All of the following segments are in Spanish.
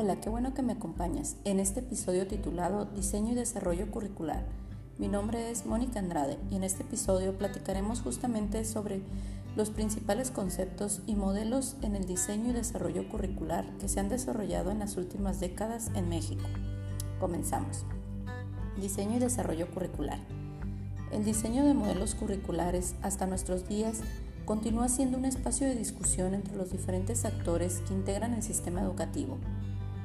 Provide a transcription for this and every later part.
Hola, qué bueno que me acompañas en este episodio titulado Diseño y Desarrollo Curricular. Mi nombre es Mónica Andrade y en este episodio platicaremos justamente sobre los principales conceptos y modelos en el diseño y desarrollo curricular que se han desarrollado en las últimas décadas en México. Comenzamos. Diseño y desarrollo curricular. El diseño de modelos curriculares hasta nuestros días continúa siendo un espacio de discusión entre los diferentes actores que integran el sistema educativo,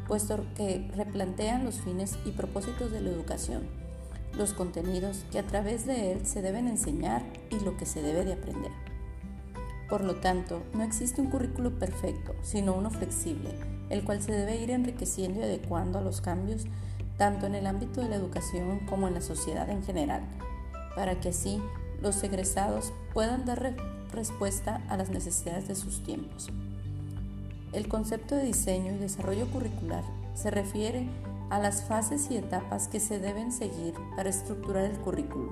puesto que replantean los fines y propósitos de la educación, los contenidos que a través de él se deben enseñar y lo que se debe de aprender. Por lo tanto, no existe un currículo perfecto, sino uno flexible, el cual se debe ir enriqueciendo y adecuando a los cambios tanto en el ámbito de la educación como en la sociedad en general para que así los egresados puedan dar respuesta a las necesidades de sus tiempos. El concepto de diseño y desarrollo curricular se refiere a las fases y etapas que se deben seguir para estructurar el currículum.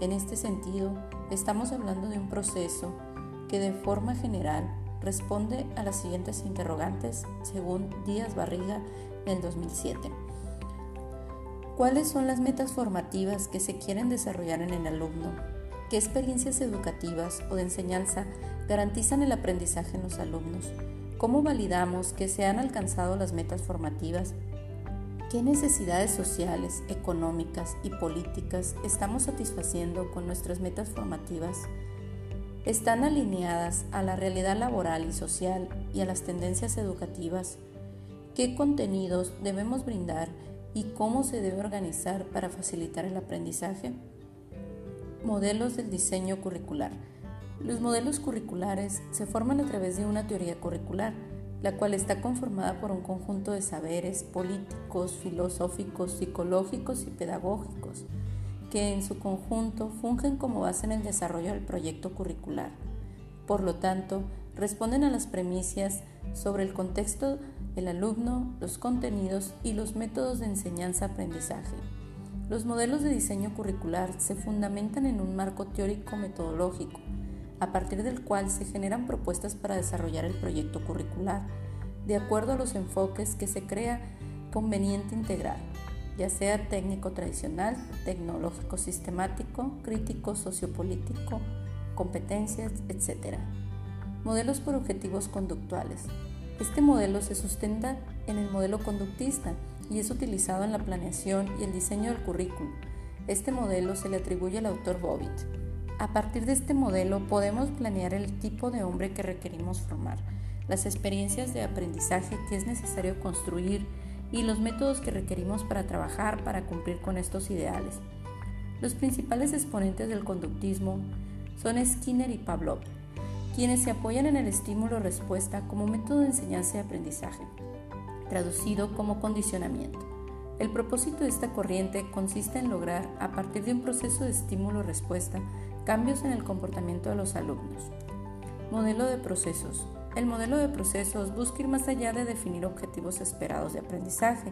En este sentido, estamos hablando de un proceso que de forma general responde a las siguientes interrogantes según Díaz Barriga en el 2007. ¿Cuáles son las metas formativas que se quieren desarrollar en el alumno? ¿Qué experiencias educativas o de enseñanza garantizan el aprendizaje en los alumnos? ¿Cómo validamos que se han alcanzado las metas formativas? ¿Qué necesidades sociales, económicas y políticas estamos satisfaciendo con nuestras metas formativas? ¿Están alineadas a la realidad laboral y social y a las tendencias educativas? ¿Qué contenidos debemos brindar y cómo se debe organizar para facilitar el aprendizaje. Modelos del diseño curricular. Los modelos curriculares se forman a través de una teoría curricular, la cual está conformada por un conjunto de saberes políticos, filosóficos, psicológicos y pedagógicos, que en su conjunto fungen como base en el desarrollo del proyecto curricular. Por lo tanto, responden a las premisas sobre el contexto el alumno, los contenidos y los métodos de enseñanza-aprendizaje. Los modelos de diseño curricular se fundamentan en un marco teórico-metodológico, a partir del cual se generan propuestas para desarrollar el proyecto curricular, de acuerdo a los enfoques que se crea conveniente integrar, ya sea técnico tradicional, tecnológico sistemático, crítico sociopolítico, competencias, etc. Modelos por objetivos conductuales. Este modelo se sustenta en el modelo conductista y es utilizado en la planeación y el diseño del currículum. Este modelo se le atribuye al autor Bobbitt. A partir de este modelo podemos planear el tipo de hombre que requerimos formar, las experiencias de aprendizaje que es necesario construir y los métodos que requerimos para trabajar para cumplir con estos ideales. Los principales exponentes del conductismo son Skinner y Pavlov quienes se apoyan en el estímulo-respuesta como método de enseñanza y aprendizaje, traducido como condicionamiento. El propósito de esta corriente consiste en lograr, a partir de un proceso de estímulo-respuesta, cambios en el comportamiento de los alumnos. Modelo de procesos. El modelo de procesos busca ir más allá de definir objetivos esperados de aprendizaje.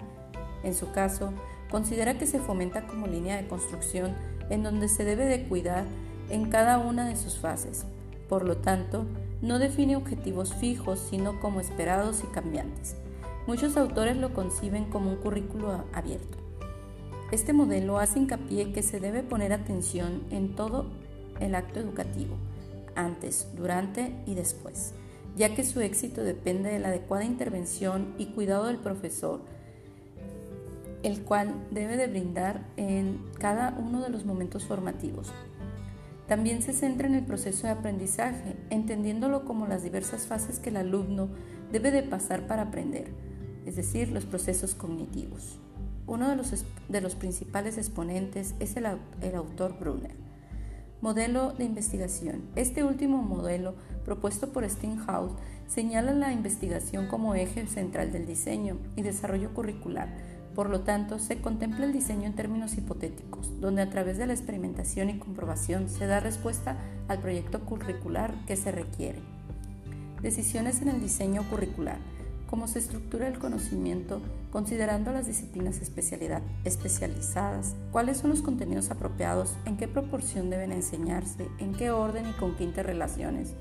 En su caso, considera que se fomenta como línea de construcción en donde se debe de cuidar en cada una de sus fases, por lo tanto, no define objetivos fijos, sino como esperados y cambiantes. Muchos autores lo conciben como un currículo abierto. Este modelo hace hincapié que se debe poner atención en todo el acto educativo, antes, durante y después, ya que su éxito depende de la adecuada intervención y cuidado del profesor, el cual debe de brindar en cada uno de los momentos formativos. También se centra en el proceso de aprendizaje, entendiéndolo como las diversas fases que el alumno debe de pasar para aprender, es decir, los procesos cognitivos. Uno de los, de los principales exponentes es el, el autor Brunner. Modelo de investigación. Este último modelo, propuesto por Steinhaus, señala la investigación como eje central del diseño y desarrollo curricular, por lo tanto, se contempla el diseño en términos hipotéticos, donde a través de la experimentación y comprobación se da respuesta al proyecto curricular que se requiere. Decisiones en el diseño curricular. Cómo se estructura el conocimiento considerando las disciplinas especialidad, especializadas, cuáles son los contenidos apropiados, en qué proporción deben enseñarse, en qué orden y con qué interrelaciones,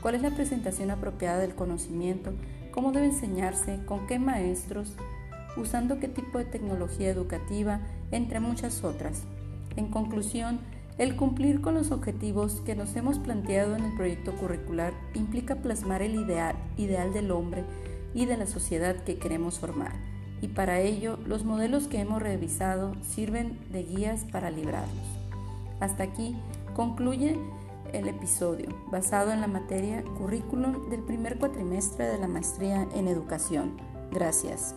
cuál es la presentación apropiada del conocimiento, cómo debe enseñarse, con qué maestros, usando qué tipo de tecnología educativa, entre muchas otras. En conclusión, el cumplir con los objetivos que nos hemos planteado en el proyecto curricular implica plasmar el ideal, ideal del hombre y de la sociedad que queremos formar, y para ello los modelos que hemos revisado sirven de guías para librarlos. Hasta aquí concluye el episodio basado en la materia currículum del primer cuatrimestre de la maestría en educación. Gracias.